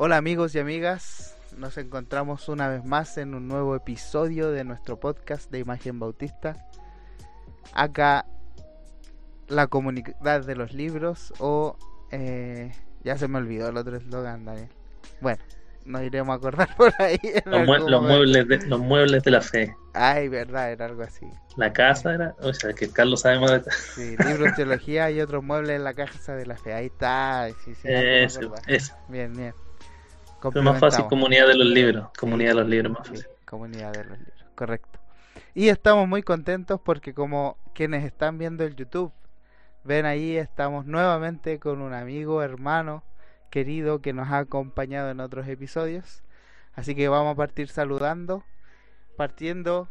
Hola amigos y amigas, nos encontramos una vez más en un nuevo episodio de nuestro podcast de Imagen Bautista. Acá la comunidad de los libros o... Eh, ya se me olvidó el otro eslogan, Daniel. Bueno, nos iremos a acordar por ahí. Los, muebles de, los muebles de la fe. Ay, verdad, era algo así. La casa era, o sea, que Carlos sabe más de Sí, libros, teología y otros muebles en la casa de la fe. Ahí está. Sí, sí, eso, eso. Bien, bien. Es más fácil comunidad de los libros. Comunidad de los libros, más fácil. comunidad de los libros, correcto. Y estamos muy contentos porque como quienes están viendo el YouTube, ven ahí, estamos nuevamente con un amigo, hermano, querido que nos ha acompañado en otros episodios. Así que vamos a partir saludando, partiendo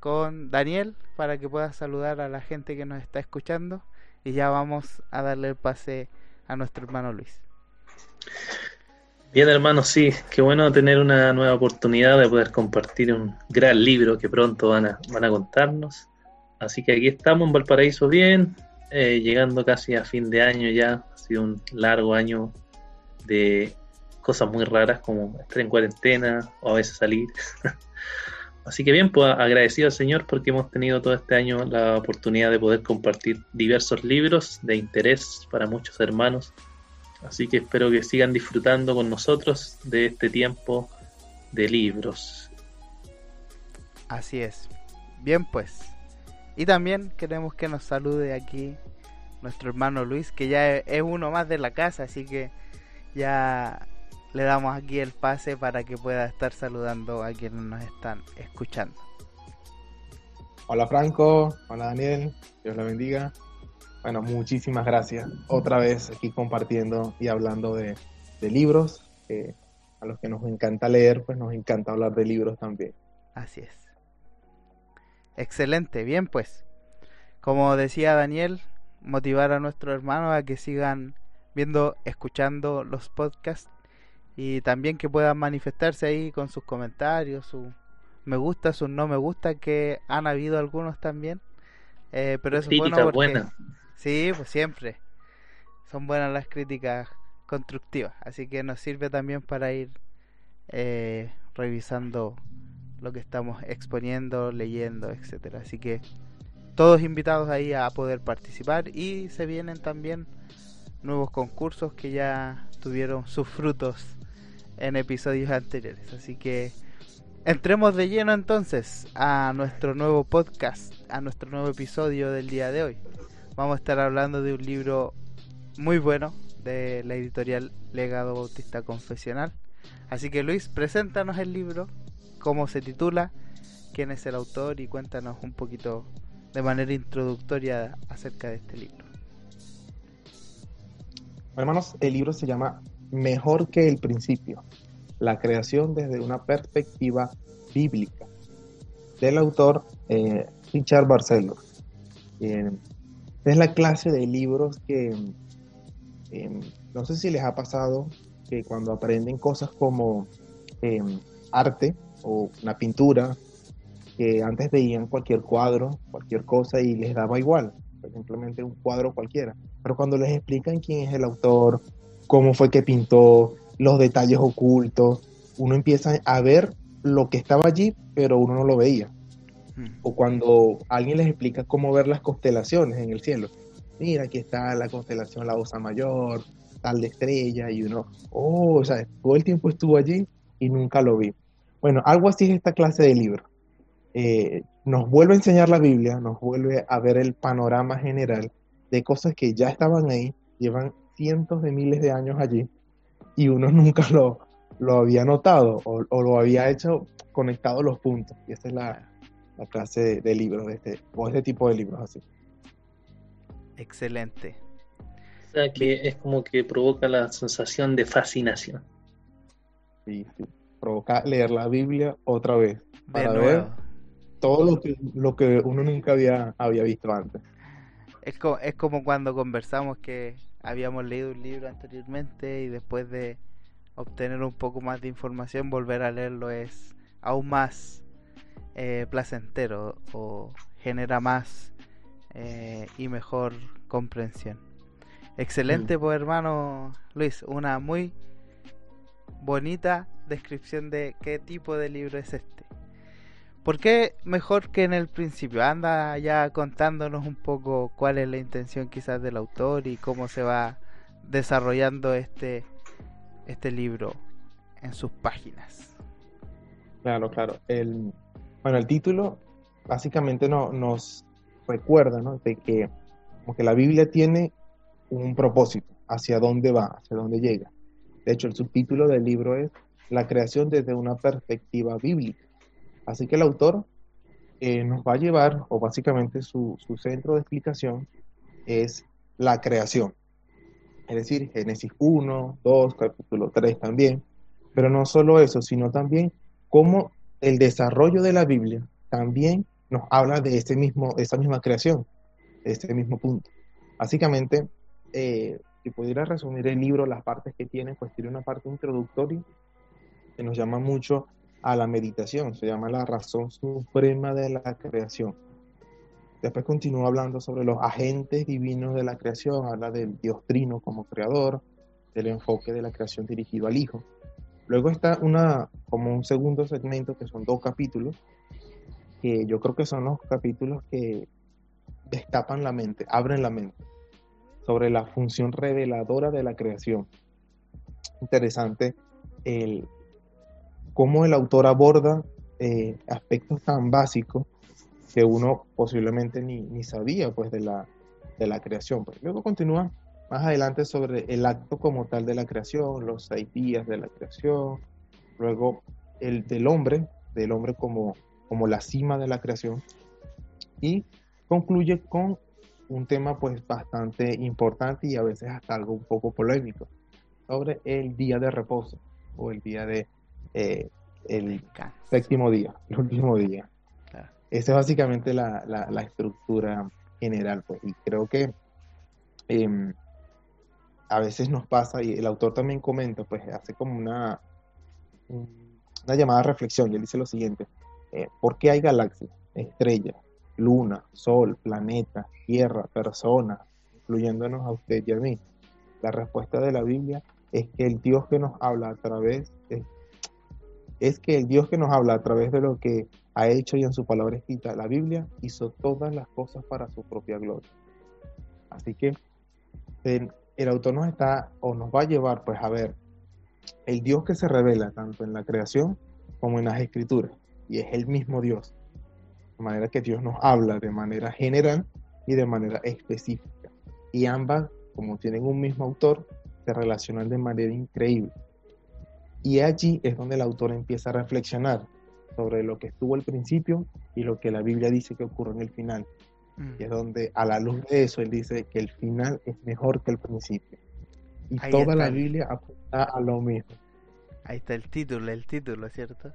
con Daniel para que pueda saludar a la gente que nos está escuchando y ya vamos a darle el pase a nuestro hermano Luis. Bien, hermano, sí, qué bueno tener una nueva oportunidad de poder compartir un gran libro que pronto van a, van a contarnos. Así que aquí estamos en Valparaíso bien, eh, llegando casi a fin de año ya. Ha sido un largo año de cosas muy raras como estar en cuarentena o a veces salir. Así que bien, pues agradecido al Señor porque hemos tenido todo este año la oportunidad de poder compartir diversos libros de interés para muchos hermanos Así que espero que sigan disfrutando con nosotros de este tiempo de libros. Así es. Bien pues. Y también queremos que nos salude aquí nuestro hermano Luis, que ya es uno más de la casa, así que ya le damos aquí el pase para que pueda estar saludando a quienes nos están escuchando. Hola Franco, hola Daniel, Dios la bendiga. Bueno, muchísimas gracias. Otra vez aquí compartiendo y hablando de, libros. a los que nos encanta leer, pues nos encanta hablar de libros también. Así es. Excelente, bien pues. Como decía Daniel, motivar a nuestros hermanos a que sigan viendo, escuchando los podcasts y también que puedan manifestarse ahí con sus comentarios, su me gusta, sus no me gusta, que han habido algunos también. Eh, pero eso es bueno porque, Sí, pues siempre. Son buenas las críticas constructivas, así que nos sirve también para ir eh, revisando lo que estamos exponiendo, leyendo, etcétera. Así que todos invitados ahí a poder participar y se vienen también nuevos concursos que ya tuvieron sus frutos en episodios anteriores. Así que entremos de lleno entonces a nuestro nuevo podcast, a nuestro nuevo episodio del día de hoy vamos a estar hablando de un libro muy bueno de la editorial Legado Bautista Confesional. Así que Luis, preséntanos el libro, cómo se titula, quién es el autor y cuéntanos un poquito de manera introductoria acerca de este libro. Hermanos, el libro se llama Mejor que el principio, la creación desde una perspectiva bíblica, del autor eh, Richard Barcelo. Eh, es la clase de libros que em, no sé si les ha pasado que cuando aprenden cosas como em, arte o una pintura, que antes veían cualquier cuadro, cualquier cosa y les daba igual, simplemente un cuadro cualquiera. Pero cuando les explican quién es el autor, cómo fue que pintó, los detalles ocultos, uno empieza a ver lo que estaba allí, pero uno no lo veía. O cuando alguien les explica cómo ver las constelaciones en el cielo. Mira, aquí está la constelación La Osa Mayor, tal de estrella, y uno, oh, o sea, todo el tiempo estuvo allí y nunca lo vi. Bueno, algo así es esta clase de libro. Eh, nos vuelve a enseñar la Biblia, nos vuelve a ver el panorama general de cosas que ya estaban ahí, llevan cientos de miles de años allí, y uno nunca lo, lo había notado o, o lo había hecho conectado los puntos. Y esa es la, la clase de, libros de este, o este tipo de libros así. Excelente. O sea que es como que provoca la sensación de fascinación. Sí, sí. Provoca leer la Biblia otra vez. Para ver todo lo que, lo que uno nunca había, había visto antes. Es, es como cuando conversamos que habíamos leído un libro anteriormente y después de obtener un poco más de información, volver a leerlo es aún más eh, placentero o genera más eh, y mejor comprensión. Excelente, mm. pues hermano Luis, una muy bonita descripción de qué tipo de libro es este. ¿Por qué mejor que en el principio? Anda ya contándonos un poco cuál es la intención quizás del autor y cómo se va desarrollando este, este libro en sus páginas. Claro, claro. El, bueno, el título básicamente no, nos recuerda ¿no? de que, como que la Biblia tiene un propósito, hacia dónde va, hacia dónde llega. De hecho, el subtítulo del libro es La creación desde una perspectiva bíblica. Así que el autor eh, nos va a llevar, o básicamente su, su centro de explicación es la creación. Es decir, Génesis 1, 2, capítulo 3 también. Pero no solo eso, sino también cómo el desarrollo de la Biblia también nos habla de ese mismo, esa misma creación, de ese mismo punto. Básicamente, eh, si pudiera resumir el libro, las partes que tiene, pues tiene una parte introductoria que nos llama mucho a la meditación, se llama la razón suprema de la creación. Después continúa hablando sobre los agentes divinos de la creación, habla del Dios Trino como creador, del enfoque de la creación dirigido al Hijo. Luego está una, como un segundo segmento que son dos capítulos, que yo creo que son los capítulos que destapan la mente, abren la mente sobre la función reveladora de la creación. Interesante el, cómo el autor aborda eh, aspectos tan básicos que uno posiblemente ni, sabía pues de la, de la creación. Pues luego continúa más adelante sobre el acto como tal de la creación, los seis días de la creación, luego el del hombre, del hombre como, como la cima de la creación, y concluye con un tema pues bastante importante y a veces hasta algo un poco polémico sobre el día de reposo o el día de eh, el séptimo día, el último día. Esa es básicamente la, la, estructura general, pues, y creo que em, a veces nos pasa, y el autor también comenta, pues hace como una, una llamada a reflexión, y él dice lo siguiente, eh, ¿por qué hay galaxias, estrellas, luna, sol, planeta, tierra, personas, incluyéndonos a usted y a mí? La respuesta de la Biblia es que el Dios que nos habla a través, es, es que el Dios que nos habla a través de lo que ha hecho y en su palabra escrita, la Biblia hizo todas las cosas para su propia gloria. Así que el autor nos está o nos va a llevar pues a ver el Dios que se revela tanto en la creación como en las escrituras. Y es el mismo Dios. De manera que Dios nos habla de manera general y de manera específica. Y ambas, como tienen un mismo autor, se relacionan de manera increíble. Y allí es donde el autor empieza a reflexionar sobre lo que estuvo al principio y lo que la Biblia dice que ocurre en el final. Mm. Y es donde a la luz de eso él dice que el final es mejor que el principio. Y toda la Biblia apunta a lo mismo. Ahí está el título, el título, ¿cierto?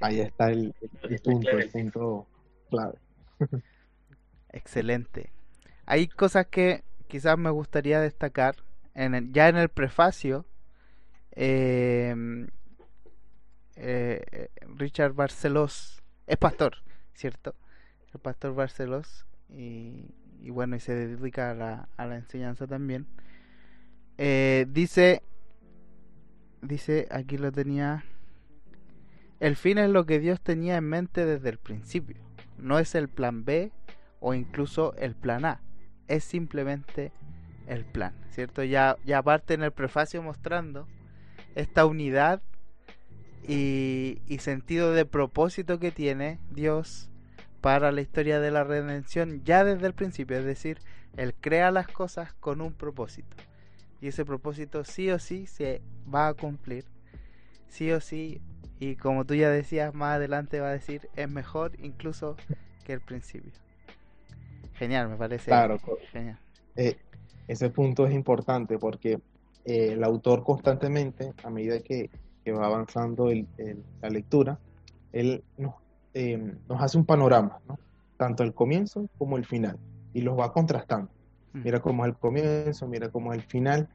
Ahí está, el, punto, el punto clave. Excelente. Hay cosas que quizás me gustaría destacar. En ya en el prefacio, em, eh, eh, Richard Barcelos es pastor, ¿cierto? El pastor Barcelos. Y, bueno, y se dedica a la, a la enseñanza también. Eh, dice, dice, aquí lo tenía el fin es lo que Dios tenía en mente desde el principio. No es el plan B o incluso el plan A. Es simplemente el plan, ¿cierto? Ya, ya parte en el prefacio mostrando esta unidad y, y sentido de propósito que tiene Dios para la historia de la redención ya desde el principio. Es decir, Él crea las cosas con un propósito. Y ese propósito sí o sí se va a cumplir. Sí o sí y como tú ya decías, más adelante va a decir, es mejor incluso que el principio. Genial, me parece. Claro, genial. Eh, ese punto es importante porque eh, el autor constantemente, a medida que, va avanzando la lectura, él nos, eh, nos hace un panorama, ¿no? tanto el comienzo como el final, y los va contrastando. Mm. Mira cómo es el comienzo, mira cómo es el final,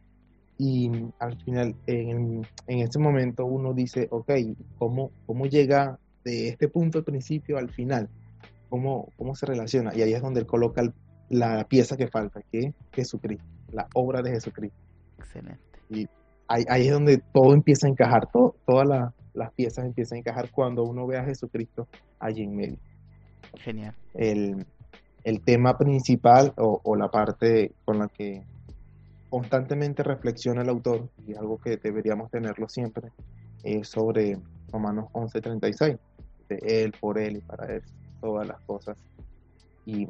y al final, en, en ese momento uno dice, ok, ¿cómo, ¿cómo llega de este punto al principio al final? ¿Cómo, ¿Cómo se relaciona? Y ahí es donde él coloca la pieza que falta, que es Jesucristo, la obra de Jesucristo. Excelente. Y ahí, ahí es donde todo empieza a encajar, todo, todas las piezas empiezan a encajar cuando uno ve a Jesucristo allí en medio. Genial. El, el tema principal o, o, la parte con la que constantemente reflexiona el autor, y algo que deberíamos tenerlo siempre, es sobre Romanos 11:36, de Él, por Él y para Él, todas las cosas. Y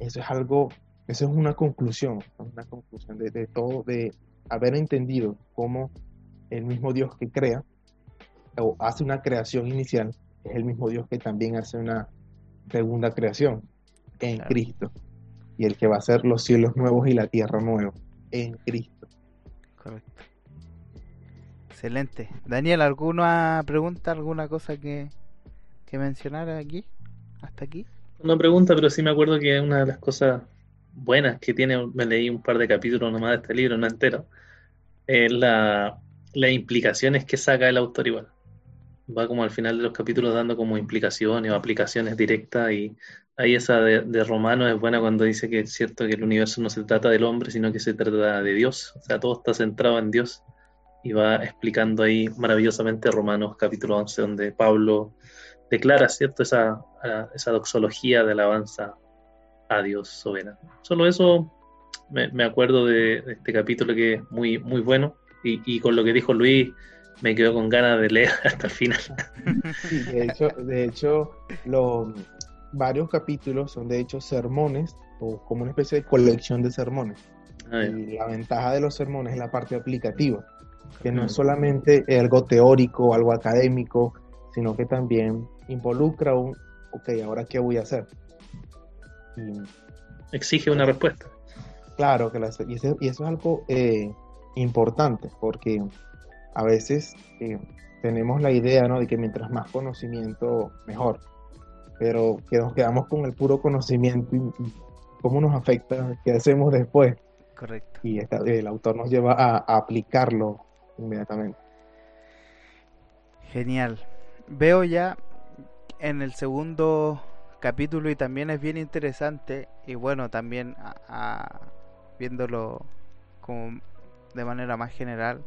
eso es algo, eso es una conclusión, una conclusión de, de todo, de haber entendido cómo el mismo Dios que crea o hace una creación inicial es el mismo Dios que también hace una segunda creación en Claro. Cristo y el que va a hacer los cielos nuevos y la tierra nueva en Cristo. Correcto. Excelente. Daniel, ¿alguna pregunta, alguna cosa que, que mencionar aquí? ¿Hasta aquí? Una pregunta, pero sí me acuerdo que una de las cosas buenas que tiene, me leí un par de capítulos nomás de este libro, no entero, es la, las implicaciones que saca el autor igual. Va como al final de los capítulos dando como implicaciones o aplicaciones directas y ahí esa de, de Romano es buena cuando dice que es cierto que el universo no se trata del hombre, sino que se trata de Dios. O sea, todo está centrado en Dios y va explicando ahí maravillosamente Romanos capítulo 11, donde Pablo declara, ¿cierto?, esa, esa doxología de alabanza a Dios soberano. Solo eso me, me acuerdo de, de este capítulo que es muy, muy bueno y, y con lo que dijo Luis me quedo con ganas de leer hasta el final. Sí, de hecho, de hecho los varios capítulos son de hecho sermones o como una especie de colección de sermones. A ver, Y la ventaja de los sermones es la parte aplicativa, que no es solamente algo teórico, algo académico, sino que también involucra un, ok, ahora qué voy a hacer. Y exige una respuesta. claro que la- y, eso, y eso es algo eh, importante, porque a veces eh, tenemos la idea ¿no? de que mientras más conocimiento, mejor, pero que nos quedamos con el puro conocimiento y, cómo nos afecta, qué hacemos después. Correcto. y esta- el autor nos lleva a, a aplicarlo inmediatamente. Genial. Veo ya en el segundo capítulo y también es bien interesante y bueno, también a- a- viéndolo como de manera más general,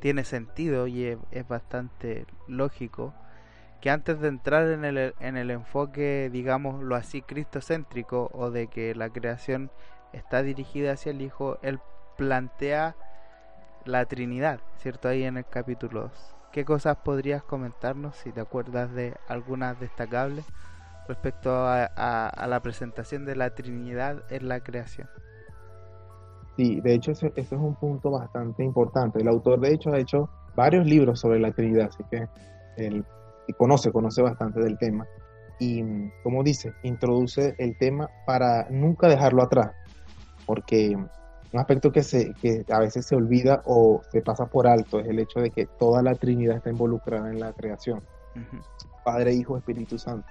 tiene sentido y es, bastante lógico que antes de entrar en el, en el enfoque, digámoslo así, cristocéntrico o de que la creación está dirigida hacia el Hijo, él plantea la Trinidad, ¿cierto? Ahí en el capítulo 2. ¿Qué cosas podrías comentarnos, si te acuerdas de algunas destacables, respecto a- a la presentación de la Trinidad en la creación? Sí, de hecho, ese, ese es un punto bastante importante. El autor, de hecho, ha hecho varios libros sobre la Trinidad, así que él conoce, conoce bastante del tema. Y, como dice, introduce el tema para nunca dejarlo atrás, porque un aspecto que, se, que a veces se olvida o se pasa por alto es el hecho de que toda la Trinidad está involucrada en la creación. Padre, Hijo, Espíritu Santo.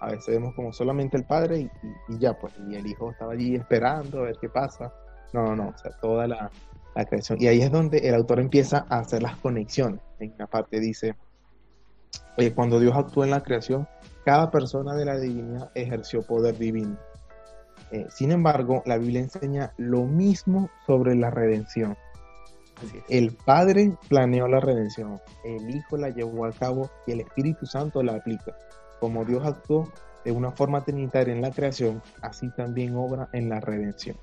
A veces vemos como solamente el Padre y, y- y ya, pues, y el Hijo estaba allí esperando a ver qué pasa. No, no, no, o sea, toda la, la creación. Y ahí es donde el autor empieza a hacer las conexiones. En una parte dice, oye, cuando Dios actuó en la creación, cada persona de la divinidad ejerció poder divino. Eh, sin embargo, la Biblia enseña lo mismo sobre la redención. El Padre planeó la redención, el Hijo la llevó a cabo y el Espíritu Santo la aplica. Como Dios actuó de una forma trinitaria en la creación, así también obra en la redención.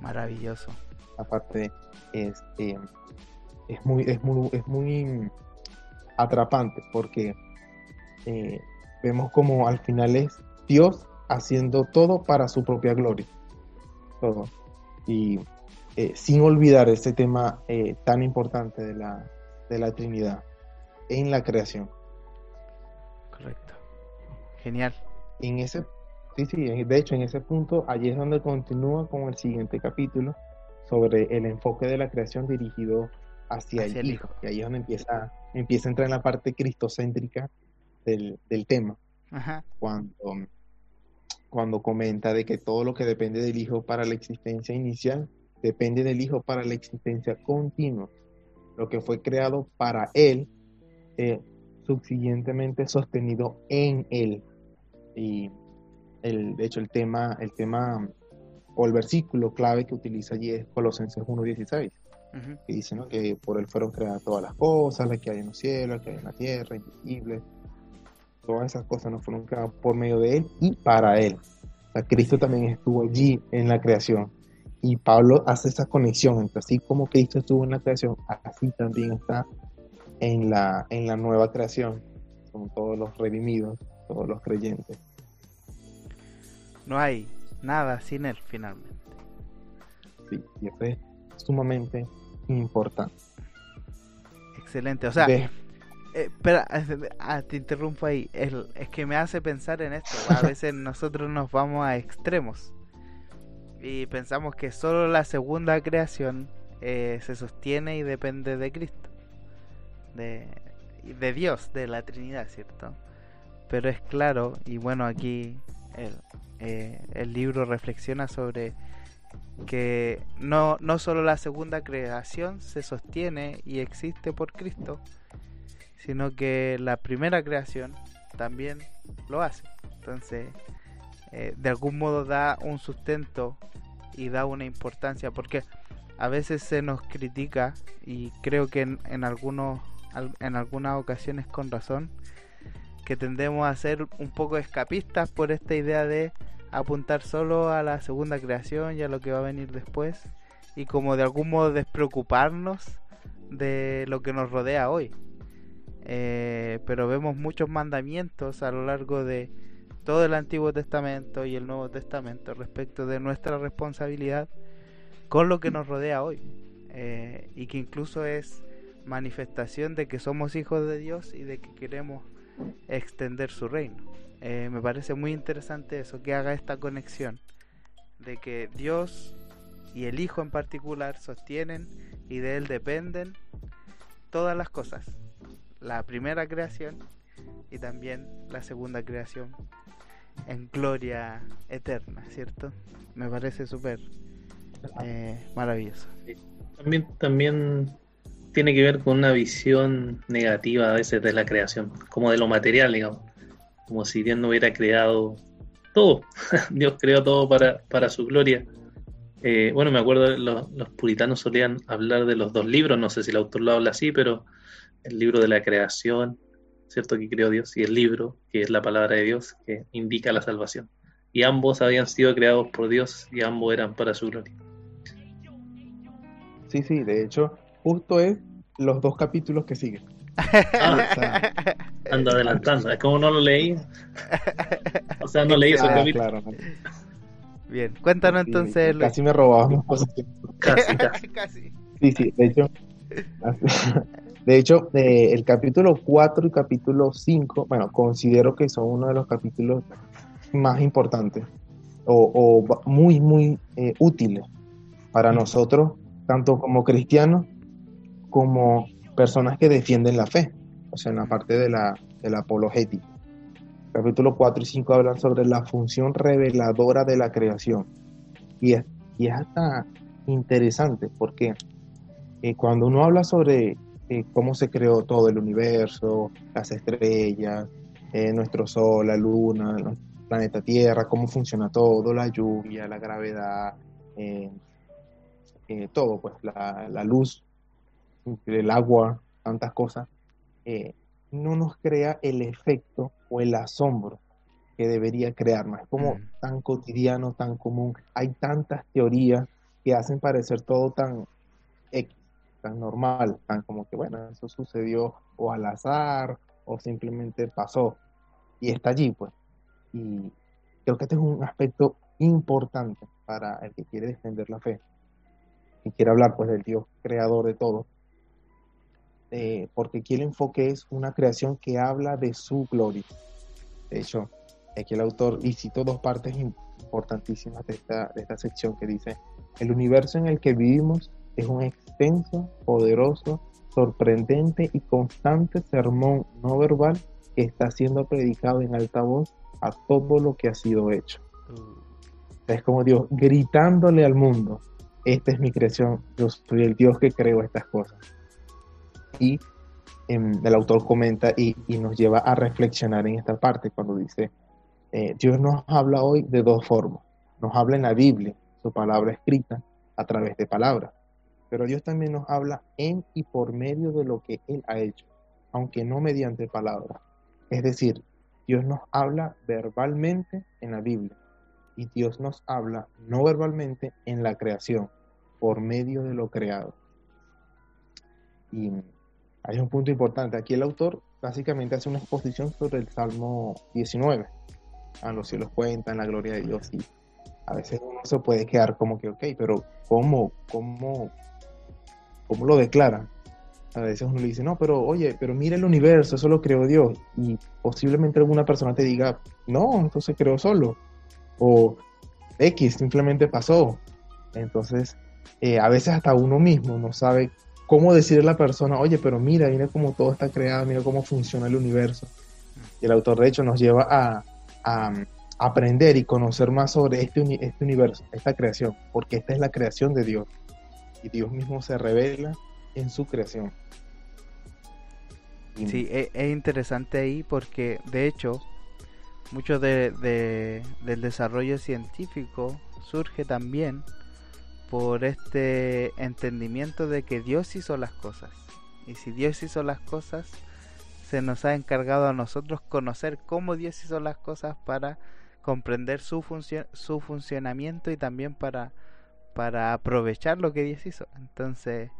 Maravilloso. Aparte, es, eh, es, muy, es, muy, es muy atrapante porque eh, vemos como al final es Dios haciendo todo para su propia gloria. Todo. Y eh, sin olvidar ese tema eh, tan importante de la, de la Trinidad en la creación. Correcto. Genial. En ese, sí, sí, de hecho en ese punto, allí es donde continúa con el siguiente capítulo sobre el enfoque de la creación dirigido hacia, Hacia el el Hijo. Y ahí es donde empieza, empieza a entrar en la parte cristocéntrica del, del tema, Ajá. cuando, cuando comenta de que todo lo que depende del Hijo para la existencia inicial depende del Hijo para la existencia continua. Lo que fue creado para Él, eh, subsiguientemente sostenido en Él. Y el, de hecho el tema, el tema o el versículo clave que utiliza allí es Colosenses 1.16. que dice ¿no? que por él fueron creadas todas las cosas, las que hay en los cielos, las que hay en la tierra, invisibles. Todas esas cosas no fueron creadas por medio de él y para él. O sea, Cristo también estuvo allí en la creación. Y Pablo hace esa conexión entre así como Cristo estuvo en la creación, así también está en la, en la nueva creación, con todos los redimidos, todos los creyentes. No hay nada sin él finalmente. Sí, y eso es sumamente importante. Excelente, o sea, eh, espera, ah, te interrumpo ahí, es, es que me hace pensar en esto, a veces nosotros nos vamos a extremos y pensamos que solo la segunda creación eh, se sostiene y depende de Cristo, de, de Dios, de la Trinidad, ¿cierto? Pero es claro, y bueno, aquí el, eh, el libro reflexiona sobre que no, no solo la segunda creación se sostiene y existe por Cristo, sino que la primera creación también lo hace. Entonces, eh, de algún modo da un sustento y da una importancia, porque a veces se nos critica, y creo que en, algunos, en algunas ocasiones con razón, que tendemos a ser un poco escapistas por esta idea de apuntar solo a la segunda creación y a lo que va a venir después y como de algún modo despreocuparnos de lo que nos rodea hoy. Eh, pero vemos muchos mandamientos a lo largo de todo el Antiguo Testamento y el Nuevo Testamento respecto de nuestra responsabilidad con lo que nos rodea hoy eh, y que incluso es manifestación de que somos hijos de Dios y de que queremos extender su reino. Eh, me parece muy interesante eso, que haga esta conexión de que Dios y el Hijo en particular sostienen y de Él dependen todas las cosas. La primera creación y también la segunda creación en gloria eterna, ¿cierto? Me parece súper eh, maravilloso. También, también tiene que ver con una visión negativa a veces de la creación, como de lo material, digamos como si Dios no hubiera creado todo. Dios creó todo para, para su gloria. Eh, bueno, me acuerdo, los, los puritanos solían hablar de los dos libros, no sé si el autor lo habla así, pero el libro de la creación, ¿cierto? Que creó Dios, y el libro, que es la palabra de Dios, que indica la salvación. Y ambos habían sido creados por Dios y ambos eran para su gloria. Sí, sí, de hecho, justo es los dos capítulos que siguen. Ah, anda adelantando, es como no lo leí. O sea, no leí ah, claro, Bien, cuéntanos entonces. Casi me robamos. Casi, casi. casi. Sí, sí, de hecho. De hecho, eh, el capítulo 4 y capítulo 5, bueno, considero que son uno de los capítulos más importantes o, o muy, muy eh, útiles para nosotros, tanto como cristianos como personas que defienden la fe, o sea, en la parte de la, apologética. Capítulo 4 y 5 hablan sobre la función reveladora de la creación. Y es, y es hasta interesante porque eh, cuando uno habla sobre eh, cómo se creó todo el universo, las estrellas, eh, nuestro sol, la luna, el planeta Tierra, cómo funciona todo, la lluvia, la gravedad, todo, pues la luz el agua, tantas cosas, eh, no nos crea el efecto o el asombro que debería crearnos. Es como mm. tan cotidiano, tan común. Hay tantas teorías que hacen parecer todo tan X, tan normal, tan como que, bueno, eso sucedió o al azar o simplemente pasó y está allí, pues. Y creo que este es un aspecto importante para el que quiere defender la fe y quiere hablar, pues, del Dios creador de todo eh, porque aquí el enfoque es una creación que habla de su gloria. De hecho, aquí el autor y cito dos partes importantísimas de esta, de esta sección que dice, el universo en el que vivimos es un extenso, poderoso, sorprendente y constante sermón no verbal que está siendo predicado en alta voz a todo lo que ha sido hecho. Es como Dios gritándole al mundo, esta es mi creación, yo soy el Dios que creo estas cosas y em, el autor comenta y, nos lleva a reflexionar en esta parte cuando dice, eh, Dios nos habla hoy de dos formas. Nos habla en la Biblia, su palabra escrita, a través de palabras. pero Dios también nos habla en y por medio de lo que Él ha hecho, aunque no mediante palabras. Es decir, Dios nos habla verbalmente en la Biblia y Dios nos habla no verbalmente en la creación, por medio de lo creado. Y hay un punto importante. Aquí el autor básicamente hace una exposición sobre el Salmo 19. A los cielos cuentan la gloria de Dios y a veces uno se puede quedar como que, ok, pero ¿cómo, cómo, cómo lo declara? A veces uno le dice, no, pero oye, pero mira el universo, eso lo creó Dios. Y posiblemente alguna persona te diga, no, entonces creó solo. O X, simplemente pasó. Entonces, eh, a veces hasta uno mismo no sabe cómo decirle a la persona, oye, pero mira, mira cómo todo está creado, mira cómo funciona el universo. Y el autor, de hecho, nos lleva a, aprender y conocer más sobre este, este universo, esta creación, porque esta es la creación de Dios. Y Dios mismo se revela en su creación. Sí, e, es, interesante ahí porque, de hecho, mucho de, del desarrollo científico surge también por este entendimiento de que Dios hizo las cosas. Y si Dios hizo las cosas, se nos ha encargado a nosotros conocer cómo Dios hizo las cosas para comprender su, su funcionamiento y también para, para aprovechar lo que Dios hizo. Entonces,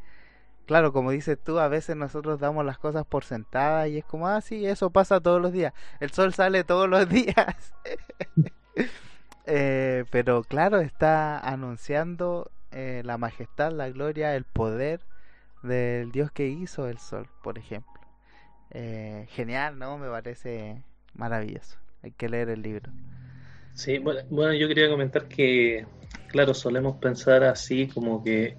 claro, como dices tú, a veces nosotros damos las cosas por sentadas y es como, ah, sí, eso pasa todos los días. El sol sale todos los días. Eh, pero claro, está anunciando eh, la majestad, la gloria, el poder del Dios que hizo el sol, por ejemplo. Eh, genial, ¿no? Me parece maravilloso. Hay que leer el libro. Sí, bueno, bueno, yo quería comentar que, claro, solemos pensar así como que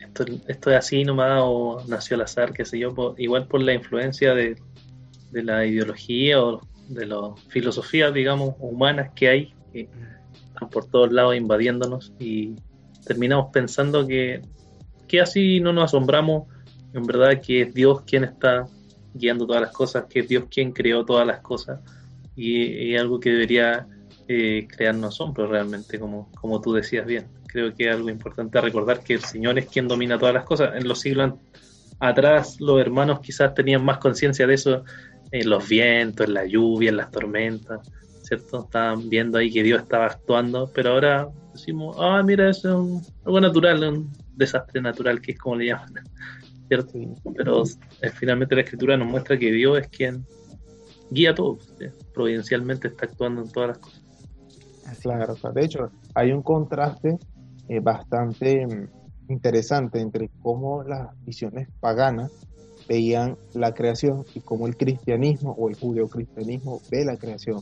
esto, esto es así nomás o nació al azar, qué sé yo, igual por la influencia de, de la ideología o de las filosofías, digamos, humanas que hay, que están por todos lados invadiéndonos y terminamos pensando que, que así no nos asombramos, en verdad que es Dios quien está guiando todas las cosas, que es Dios quien creó todas las cosas y es algo que debería eh, crearnos asombro realmente, como, como tú decías bien. Creo que es algo importante recordar que el Señor es quien domina todas las cosas. En los siglos atrás los hermanos quizás tenían más conciencia de eso, en los vientos, en la lluvia, en las tormentas, ¿cierto? Estaban viendo ahí que Dios estaba actuando, pero ahora decimos, ah, mira, eso es un, algo natural, un desastre natural, que es como le llaman, ¿cierto? Pero eh, finalmente la escritura nos muestra que Dios es quien guía todo, providencialmente está actuando en todas las cosas. Claro, de hecho, hay un contraste eh, bastante mm, interesante entre cómo las visiones paganas veían la creación y cómo el cristianismo o el judeocristianismo ve la creación.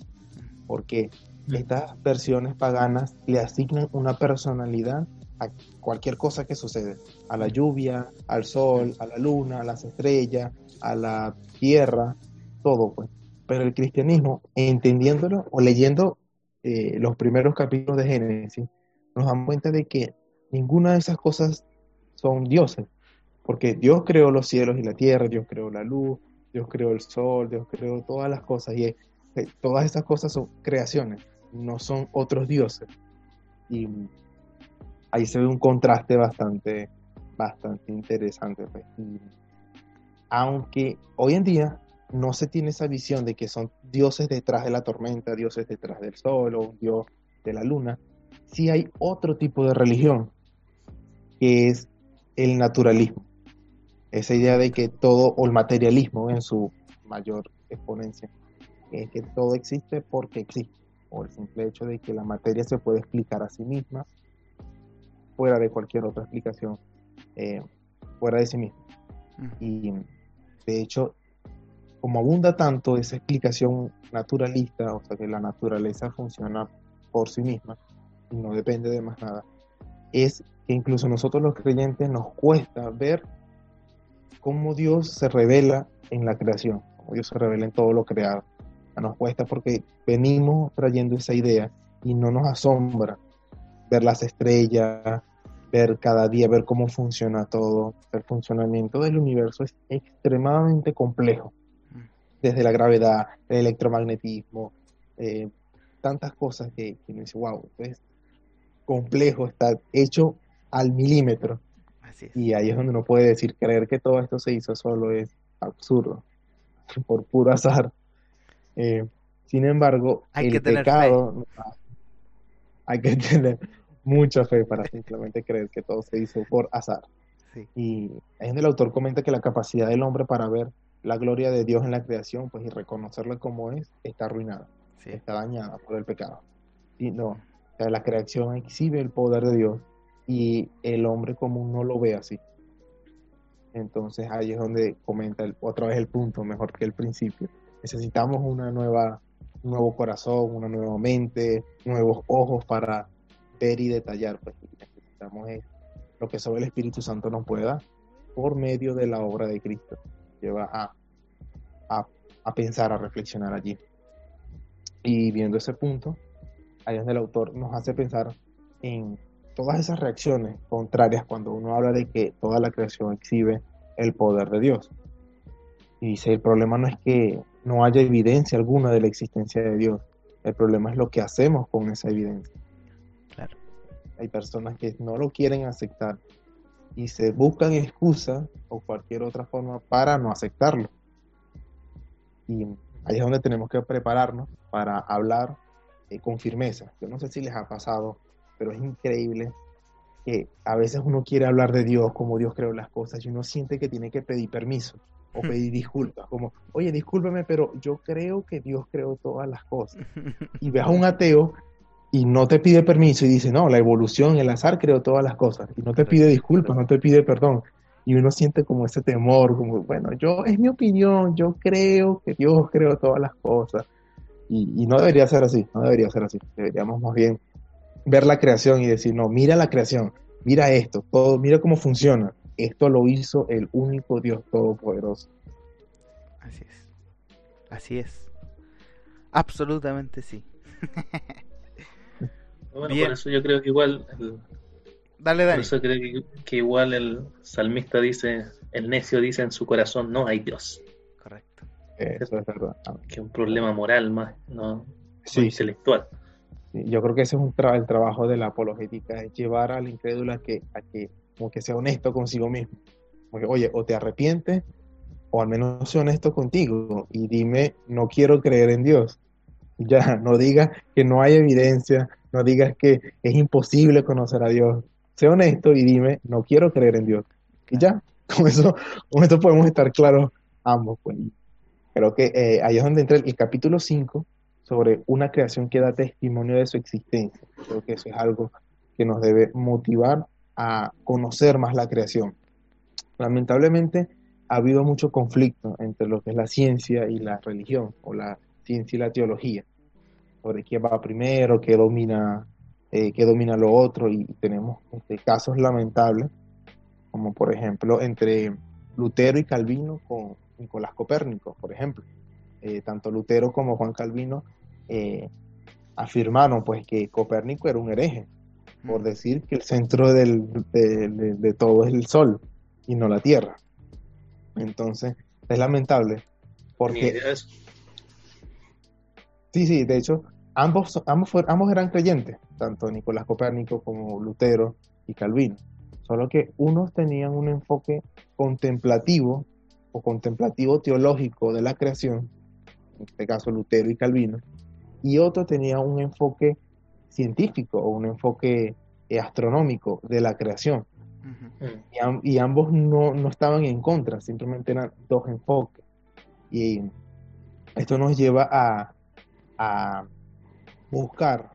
Porque estas versiones paganas le asignan una personalidad a cualquier cosa que sucede, a la lluvia, al sol, a la luna, a las estrellas, a la tierra, todo pues. Pero el cristianismo, entendiéndolo o leyendo eh, los primeros capítulos de Génesis, nos damos cuenta de que ninguna de esas cosas son dioses, porque Dios creó los cielos y la tierra, Dios creó la luz, Dios creó el sol, Dios creó todas las cosas, y todas esas cosas son creaciones, no son otros dioses. Y ahí se ve un contraste bastante, bastante interesante. Pues. aunque hoy en día no se tiene esa visión de que son dioses detrás de la tormenta, dioses detrás del sol o dios de la luna. Sí hay otro tipo de religión, que es el naturalismo. Esa idea de que todo, o el materialismo en su mayor exponencia, es que todo existe porque existe, o el simple hecho de que la materia se puede explicar a sí misma fuera de cualquier otra explicación, eh, fuera de sí misma. Mm. Y de hecho, como abunda tanto esa explicación naturalista, o sea que la naturaleza funciona por sí misma y no depende de más nada, es que incluso nosotros los creyentes nos cuesta ver cómo Dios se revela en la creación, cómo Dios se revela en todo lo creado. Nos cuesta porque venimos trayendo esa idea y no nos asombra ver las estrellas, ver cada día, ver cómo funciona todo. El funcionamiento del universo es extremadamente complejo desde la gravedad, el electromagnetismo, eh, tantas cosas que, que me dice, wow, es complejo, está hecho al milímetro. Así es. Y ahí es donde uno puede decir, creer que todo esto se hizo solo es absurdo, por puro azar. Eh, sin embargo, Hay el que tener pecado, hay que tener mucha fe para simplemente creer que todo se hizo por azar. Sí. Y ahí donde el autor comenta que la capacidad del hombre para ver la gloria de Dios en la creación, pues y reconocerla como es, está arruinada, Sí. está dañada por el pecado. Y no, o sea, la creación exhibe el poder de Dios y el hombre común no lo ve así. Entonces ahí es donde comenta el- otra vez el punto, mejor que el principio. Necesitamos una nueva, un nuevo corazón, una nueva mente, nuevos ojos para ver y detallar. Pues necesitamos es lo que solo el Espíritu Santo nos puede dar por medio de la obra de Cristo. Lleva a, a, a pensar, a reflexionar allí. Y viendo ese punto, ahí es donde el autor nos hace pensar en todas esas reacciones contrarias cuando uno habla de que toda la creación exhibe el poder de Dios. Y dice, el problema no es que no haya evidencia alguna de la existencia de Dios, el problema es lo que hacemos con esa evidencia. Claro. Hay personas que no lo quieren aceptar y se buscan excusas o cualquier otra forma para no aceptarlo. Y ahí es donde tenemos que prepararnos para hablar eh, con firmeza. Yo no sé si les ha pasado, pero es increíble que a veces uno quiere hablar de Dios, como Dios creó las cosas, y uno siente que tiene que pedir permiso o pedir disculpas, como, oye, discúlpeme, pero yo creo que Dios creó todas las cosas. Y ves a un ateo y no te pide permiso y dice, no, la evolución, el azar creó todas las cosas, y no te pide disculpas, no te pide perdón. Y uno siente como ese temor, como, bueno, yo, es mi opinión, yo creo que Dios creó todas las cosas. Y, y no debería ser así, no debería ser así. Deberíamos más bien ver la creación y decir, no, mira la creación, mira esto, todo, mira cómo funciona. Esto lo hizo el único Dios todopoderoso. Así es. Así es. Absolutamente sí. Bueno, Bien. por eso yo creo que igual, el- Dale, por eso creo que, que igual el salmista dice, el necio dice en su corazón, no hay Dios, Correcto. Eso es verdad. que es un problema moral más, no, sí. intelectual. Yo creo que ese es un tra- el trabajo de la apologética, es llevar al incrédulo a que, a que, como que sea honesto consigo mismo. Porque, oye, o te arrepientes, o al menos sea honesto contigo y dime, no quiero creer en Dios. Ya, no digas que no hay evidencia, no digas que es imposible conocer a Dios. Sé honesto y dime, no quiero creer en Dios. Y ya, con eso, con esto podemos estar claros ambos. Pues. Creo que eh, ahí es donde entra el, el capítulo 5 sobre una creación que da testimonio de su existencia. Creo que eso es algo que nos debe motivar a conocer más la creación. Lamentablemente ha habido mucho conflicto entre lo que es la ciencia y la religión, o la ciencia y la teología, sobre quién va primero, qué domina, eh, qué domina lo otro, y tenemos este, casos lamentables, como por ejemplo entre Lutero y Calvino con Nicolás Copérnico, por ejemplo. Eh, tanto Lutero como Juan Calvino eh, afirmaron pues que Copérnico era un hereje, por Mm. decir que el centro del- de, de- de todo es el sol y no la tierra. Entonces, es lamentable, porque sí, sí, de hecho, ambos, ambos, ambos eran creyentes, tanto Nicolás Copérnico como Lutero y Calvino, solo que unos tenían un enfoque contemplativo o contemplativo teológico de la creación, en este caso Lutero y Calvino, y otro tenía un enfoque científico o un enfoque eh, astronómico de la creación. Y, am- y ambos no, no estaban en contra, simplemente eran dos enfoques. Y esto nos lleva a, a buscar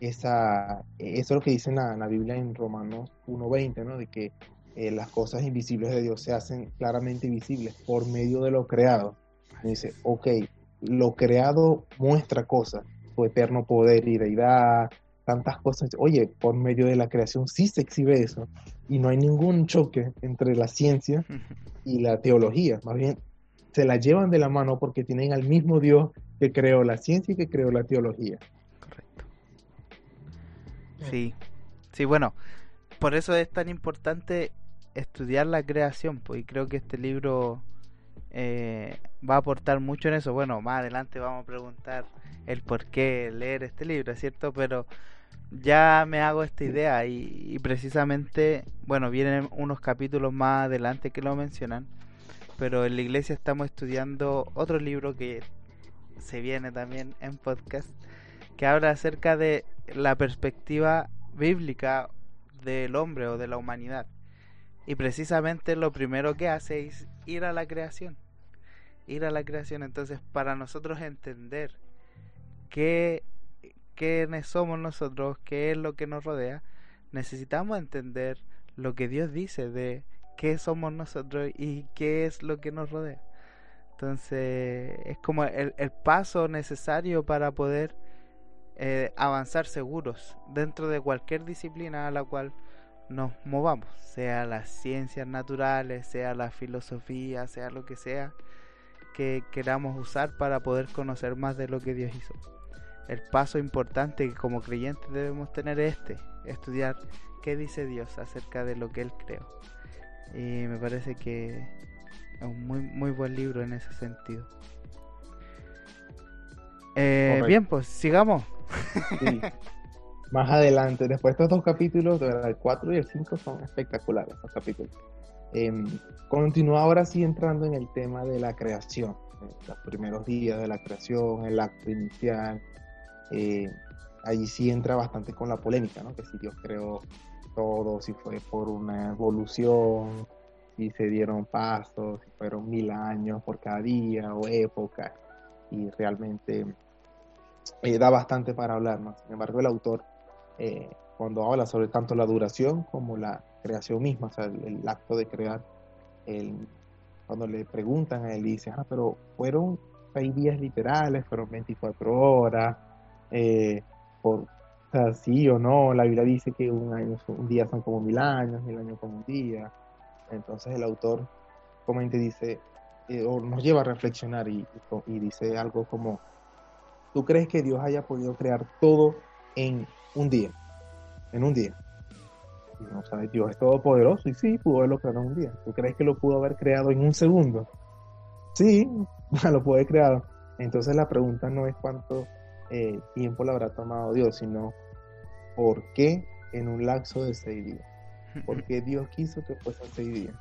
esa, eso es lo que dice en la, en la Biblia en Romanos 1.20, ¿no? De que eh, las cosas invisibles de Dios se hacen claramente visibles por medio de lo creado. Y dice, ok, lo creado muestra cosas, su eterno poder y deidad, tantas cosas. Oye, por medio de la creación sí se exhibe eso. Y no hay ningún choque entre la ciencia y la teología. Más bien, se la llevan de la mano porque tienen al mismo Dios que creó la ciencia y que creó la teología. Correcto. Sí, sí, bueno, por eso es tan importante estudiar la creación, pues, y creo que este libro eh, va a aportar mucho en eso. Bueno, más adelante vamos a preguntar el por qué leer este libro, ¿cierto? Pero ya me hago esta idea y, precisamente, bueno, vienen unos capítulos más adelante que lo mencionan, pero en la iglesia estamos estudiando otro libro que se viene también en podcast, que habla acerca de la perspectiva bíblica del hombre o de la humanidad. Y precisamente lo primero que hace es ir a la creación. Ir a la creación. Entonces, para nosotros entender qué, quiénes somos nosotros, qué es lo que nos rodea, necesitamos entender lo que Dios dice de qué somos nosotros y qué es lo que nos rodea. Entonces, es como el, paso necesario para poder eh, avanzar seguros dentro de cualquier disciplina a la cual nos movamos, sea las ciencias naturales, sea la filosofía, sea lo que sea que queramos usar para poder conocer más de lo que Dios hizo. El paso importante que como creyentes debemos tener es este, estudiar qué dice Dios acerca de lo que Él creó. Y me parece que es un muy, muy buen libro en ese sentido. Eh, bien, pues sigamos. Más adelante, después de estos dos capítulos, el 4 y el 5 son espectaculares, los capítulos. Eh, continúa ahora sí entrando en el tema de la creación, los primeros días de la creación, el acto inicial. Eh, ahí sí entra bastante con la polémica, ¿no? Que si Dios creó todo, si fue por una evolución, si se dieron pasos, si fueron mil años por cada día o época, y realmente eh, da bastante para hablar, ¿no? Sin embargo, el autor, eh, cuando habla sobre tanto la duración como la creación misma, o sea, el, acto de crear, el, cuando le preguntan a él, dice, ah, pero fueron seis días literales, fueron 24 horas, eh, por, o sea, sí o no, la Biblia dice que un, año, un día son como mil años, mil años como un día. Entonces el autor comenta dice, o nos lleva a reflexionar y, y dice algo como, ¿Tú crees que Dios haya podido crear todo en un día? En un día. No sabes, Dios es todopoderoso y sí, pudo haberlo creado en un día. ¿Tú crees que lo pudo haber creado en un segundo? Sí, lo puede crear. Entonces la pregunta no es cuánto eh, tiempo le habrá tomado Dios, sino por qué en un lapso de seis días. Porque Dios quiso que fuese seis días.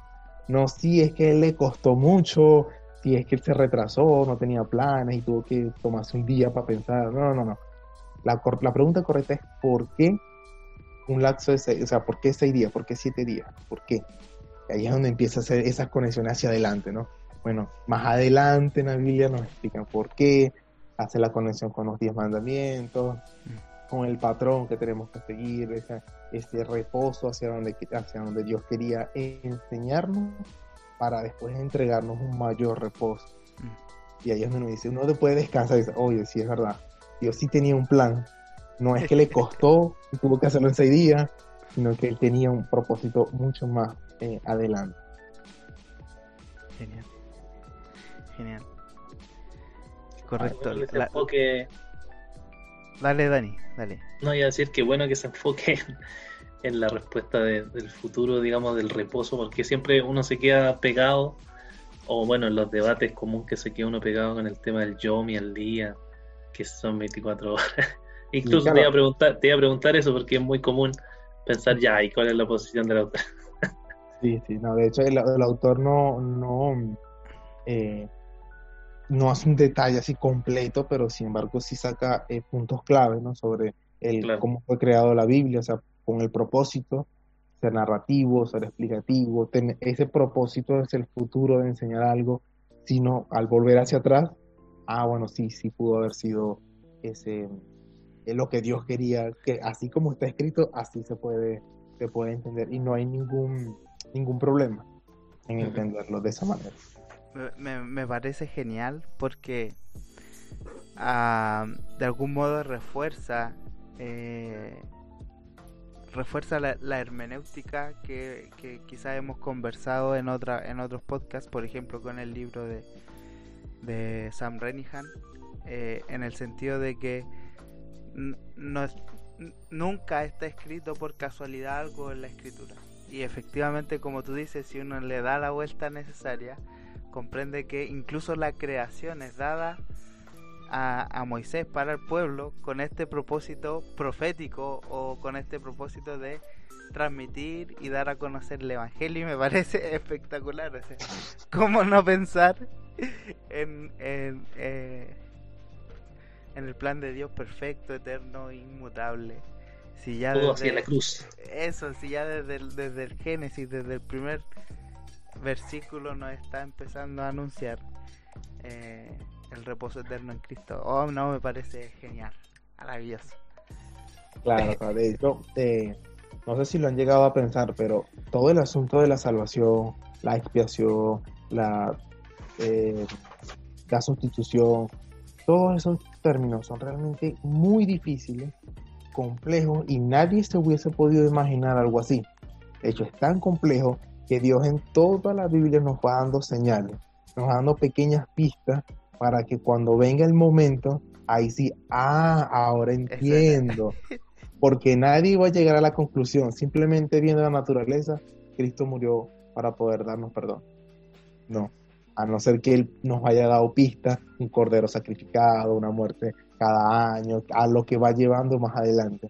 No si es que le costó mucho, si es que él se retrasó, no tenía planes y tuvo que tomarse un día para pensar. No, no, no. La, la pregunta correcta es ¿por qué un lapso de seis, o sea, ¿por qué seis días? ¿Por qué siete días? ¿Por qué? ahí es donde empieza a hacer esas conexiones hacia adelante, ¿no? Bueno, más adelante en la Biblia nos explican por qué, hace la conexión con los diez mandamientos, con el patrón que tenemos que seguir, ese reposo hacia donde, hacia donde Dios quería enseñarnos para después entregarnos un mayor reposo. Mm. Y ahí es donde uno dice, uno puede descansar y dice, oye, sí es verdad, Dios sí tenía un plan. No es que le costó y tuvo que hacerlo en seis días, sino que él tenía un propósito mucho más eh, adelante. Genial. Genial. Correcto. Dale, Dani, dale. No, iba a decir que bueno que se enfoque en la respuesta del futuro, digamos, del reposo, porque siempre uno se queda pegado, o bueno, en los debates común que se queda uno pegado con el tema del yomi al día, que son 24 horas. Incluso te, iba a preguntar, te iba a preguntar eso porque es muy común pensar ya, ¿y cuál es la posición del autor? sí, sí, no, de hecho el, autor no, no, eh, no hace un detalle así completo, pero sin embargo sí saca eh, puntos claves, ¿no? Sobre el cómo fue creado la Biblia, o sea, con el propósito, ser narrativo, ser explicativo, ese propósito es el futuro de enseñar algo, sino al volver hacia atrás, ah, bueno, sí, sí pudo haber sido ese, es lo que Dios quería, que así como está escrito, así se puede, se puede entender y no hay ningún, ningún problema en entenderlo de esa manera. Me, me parece genial porque ah, de algún modo refuerza eh, refuerza la, hermenéutica que, que quizás hemos conversado en otra en otros podcasts, por ejemplo con el libro de, de Sam Renihan, eh, en el sentido de que no, nunca está escrito por casualidad algo en la escritura. Y efectivamente, como tú dices, si uno le da la vuelta necesaria, comprende que incluso la creación es dada a, a, Moisés para el pueblo con este propósito profético o con este propósito de transmitir y dar a conocer el Evangelio y me parece espectacular. O ¿Cómo no pensar en, en, eh, en el plan de Dios perfecto, eterno, inmutable? Si ya Todo desde, la cruz. Eso, si ya desde el, desde el Génesis, desde el primer versículo nos está empezando a anunciar eh, el reposo eterno en Cristo. Oh, no, me parece genial, maravilloso. Claro, de hecho, eh, no sé si lo han llegado a pensar, pero todo el asunto de la salvación, la expiación, la, eh, la sustitución, todos esos términos son realmente muy difíciles, complejos y nadie se hubiese podido imaginar algo así. De hecho, es tan complejo que Dios en toda la Biblia nos va dando señales, nos va dando pequeñas pistas para que cuando venga el momento, ahí sí, ah, ahora entiendo. Porque nadie va a llegar a la conclusión, simplemente viendo la naturaleza, Cristo murió para poder darnos perdón. No, a no ser que Él nos haya dado pistas, un cordero sacrificado, una muerte cada año, a lo que va llevando más adelante.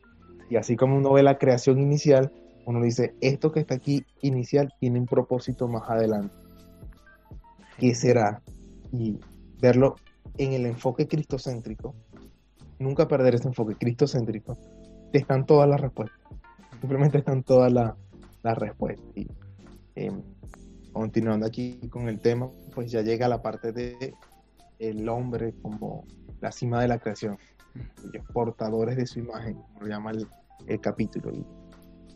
Y así como uno ve la creación inicial, uno dice, esto que está aquí inicial tiene un propósito más adelante. ¿Qué será? Y verlo en el enfoque cristocéntrico, nunca perder ese enfoque cristocéntrico, están todas las respuestas. Simplemente están todas las la respuestas. Em, continuando aquí con el tema, pues ya llega la parte de el hombre como la cima de la creación, los portadores de su imagen, como lo llama el, capítulo. Y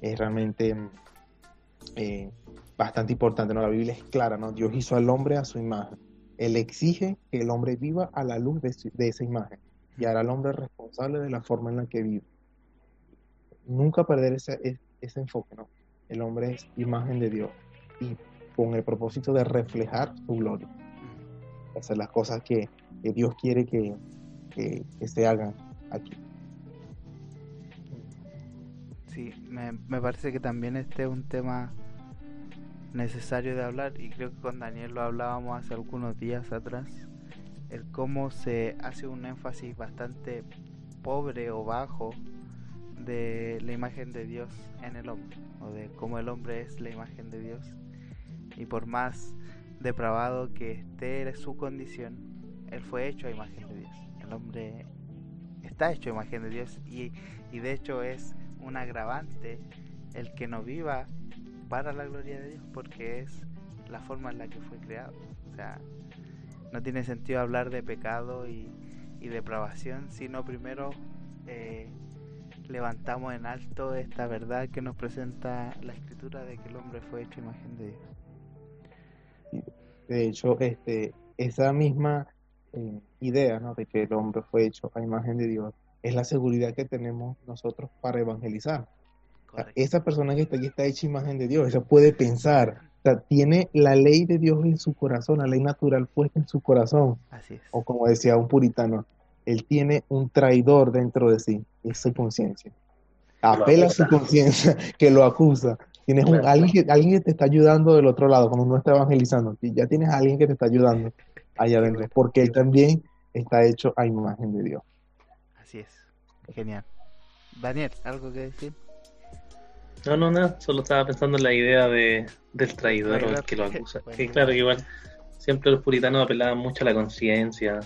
es realmente eh, bastante importante, ¿no? La Biblia es clara, ¿no? Dios hizo al hombre a su imagen. Él exige que el hombre viva a la luz de, esa imagen y hará al hombre responsable de la forma en la que vive. Nunca perder ese, enfoque, ¿no? El hombre es imagen de Dios con el propósito de reflejar su gloria. Hacer las cosas que, que Dios quiere que, que, que se hagan aquí. Sí, me, me, parece que también este es un tema necesario de hablar y creo que con Daniel lo hablábamos hace algunos días atrás, el cómo se hace un énfasis bastante pobre o bajo de la imagen de Dios en el hombre, o de cómo el hombre es la imagen de Dios. Y por más depravado que esté su condición, él fue hecho a imagen de Dios. El hombre está hecho a imagen de Dios y, y de hecho es un agravante el que no viva para la gloria de Dios porque es la forma en la que fue creado. O sea, no tiene sentido hablar de pecado y, y depravación, sino primero eh, levantamos en alto esta verdad que nos presenta la escritura de que el hombre fue hecho imagen de Dios. De hecho, este, esa misma eh, idea ¿no? de que el hombre fue hecho a imagen de Dios es la seguridad que tenemos nosotros para evangelizar. O sea, esa persona que está aquí está hecha imagen de Dios, ella puede pensar, o sea, tiene la ley de Dios en su corazón, la ley natural puesta en su corazón. Así es. O como decía un puritano, él tiene un traidor dentro de sí, es su conciencia. Apela a su conciencia que lo acusa. Tienes un, alguien, que, alguien que te está ayudando del otro lado, cuando uno está evangelizando, ya tienes a alguien que te está ayudando allá adentro, porque él también está hecho a imagen de Dios. Así es. Genial. Daniel, ¿algo que decir? No, no, nada. Solo estaba pensando en la idea de, del traidor o el que lo acusa. Bueno, que claro, que igual siempre los puritanos apelaban mucho a la conciencia,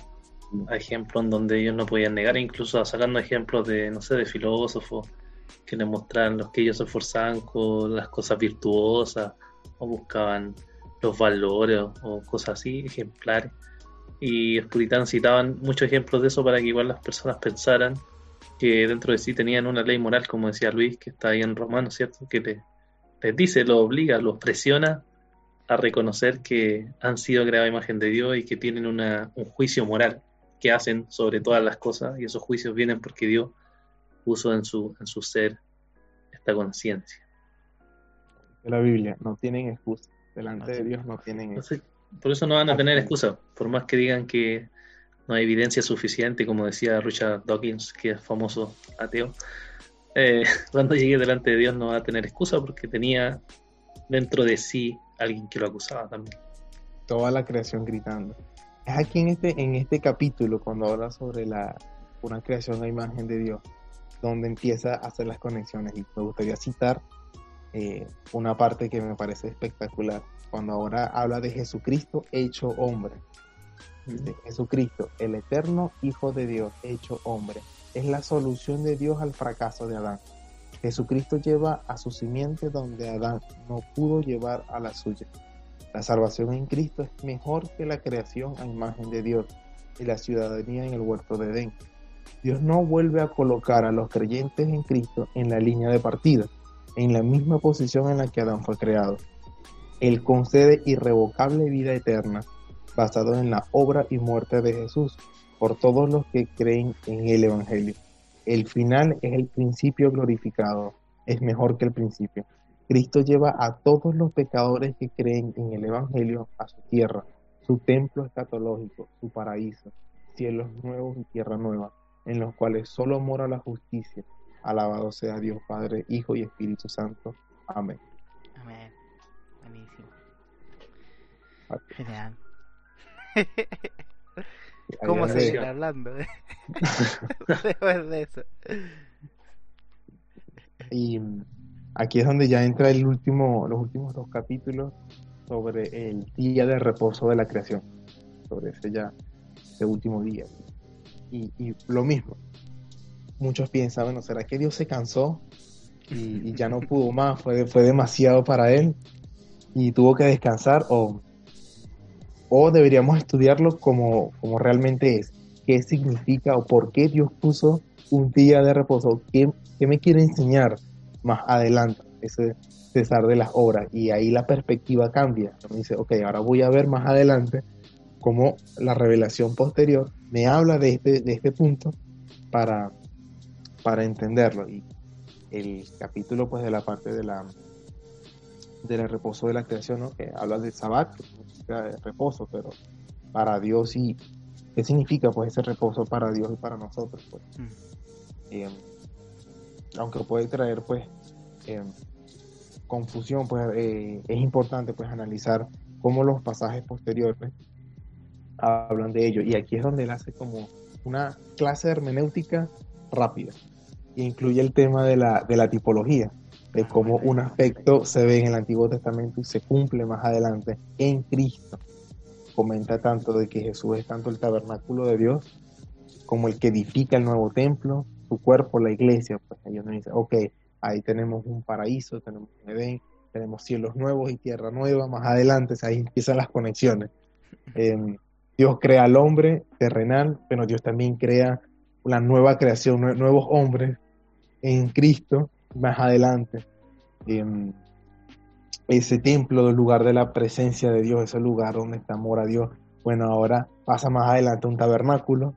a ejemplos en donde ellos no podían negar, incluso sacando ejemplos de, no sé, de filósofos que les mostraban los que ellos se esforzaban con las cosas virtuosas o buscaban los valores o, cosas así, ejemplares. Y los puritanos citaban muchos ejemplos de eso para que igual las personas pensaran que dentro de sí tenían una ley moral, como decía Luis, que está ahí en Romanos, ¿cierto? Que les, dice, los obliga, los presiona a reconocer que han sido creados a imagen de Dios y que tienen una, un juicio moral que hacen sobre todas las cosas y esos juicios vienen porque Dios puso en su, en su ser esta conciencia. La Biblia, no tienen excusa. Delante no, de Dios no tienen excusa. Por eso no van a tener excusa, por más que digan que no hay evidencia suficiente, como decía Richard Dawkins, que es famoso ateo. Eh, cuando llegue delante de Dios no va a tener excusa porque tenía dentro de sí alguien que lo acusaba también. Toda la creación gritando. Es aquí en este, en este capítulo, cuando habla sobre la, una creación a imagen de Dios, donde empieza a hacer las conexiones. Y me gustaría citar eh, una parte que me parece espectacular, cuando ahora habla de Jesucristo hecho hombre. De Jesucristo, el eterno Hijo de Dios hecho hombre, es la solución de Dios al fracaso de Adán. Jesucristo lleva a su simiente donde Adán no pudo llevar a la suya. La salvación en Cristo es mejor que la creación a imagen de Dios y la ciudadanía en el huerto de Edén. Dios no vuelve a colocar a los creyentes en Cristo en la línea de partida, en la misma posición en la que Adán fue creado. Él concede irrevocable vida eterna, basado en la obra y muerte de Jesús, por todos los que creen en el Evangelio. El final es el principio glorificado, es mejor que el principio. Cristo lleva a todos los pecadores que creen en el Evangelio a su tierra, su templo escatológico, su paraíso, cielos nuevos y tierra nueva, en los cuales solo mora la justicia. Alabado sea Dios Padre, Hijo y Espíritu Santo. Amén. Amén. Buenísimo. Genial. ¿Cómo seguir hablando? Después de eso. Y aquí es donde ya entra el último, los últimos dos capítulos sobre el día de reposo de la creación, sobre ese ya, ese último día. Y, y lo mismo, muchos piensan, bueno, ¿será que Dios se cansó y, y ya no pudo más? Fue, fue demasiado para él y tuvo que descansar o, o deberíamos estudiarlo como, como realmente es, qué significa o por qué Dios puso un día de reposo, qué, qué me quiere enseñar más adelante, ese cesar de las obras. Y ahí la perspectiva cambia. Me dice, ok, ahora voy a ver más adelante cómo la revelación posterior me habla de este, de este punto para, para entenderlo. Y el capítulo pues de la parte de la del reposo de la creación, ¿no? que habla del sabbat, que significa reposo, pero para Dios y qué significa pues ese reposo para Dios y para nosotros. Pues? Mm. Eh, aunque puede traer pues eh, confusión, pues eh, es importante pues analizar cómo los pasajes posteriores hablan de ello. Y aquí es donde él hace como una clase hermenéutica rápida. E incluye el tema de la, de la tipología, de cómo un aspecto se ve en el Antiguo Testamento y se cumple más adelante en Cristo. Comenta tanto de que Jesús es tanto el tabernáculo de Dios como el que edifica el nuevo templo, su cuerpo, la iglesia. Pues ahí uno dice, ok, ahí tenemos un paraíso, tenemos un Edén, tenemos cielos nuevos y tierra nueva. Más adelante ahí empiezan las conexiones. Eh, Dios crea al hombre terrenal, pero Dios también crea una nueva creación, nue- nuevos hombres en Cristo más adelante. Eh, ese templo del lugar de la presencia de Dios, ese lugar donde está mora Dios. Bueno, ahora pasa más adelante un tabernáculo,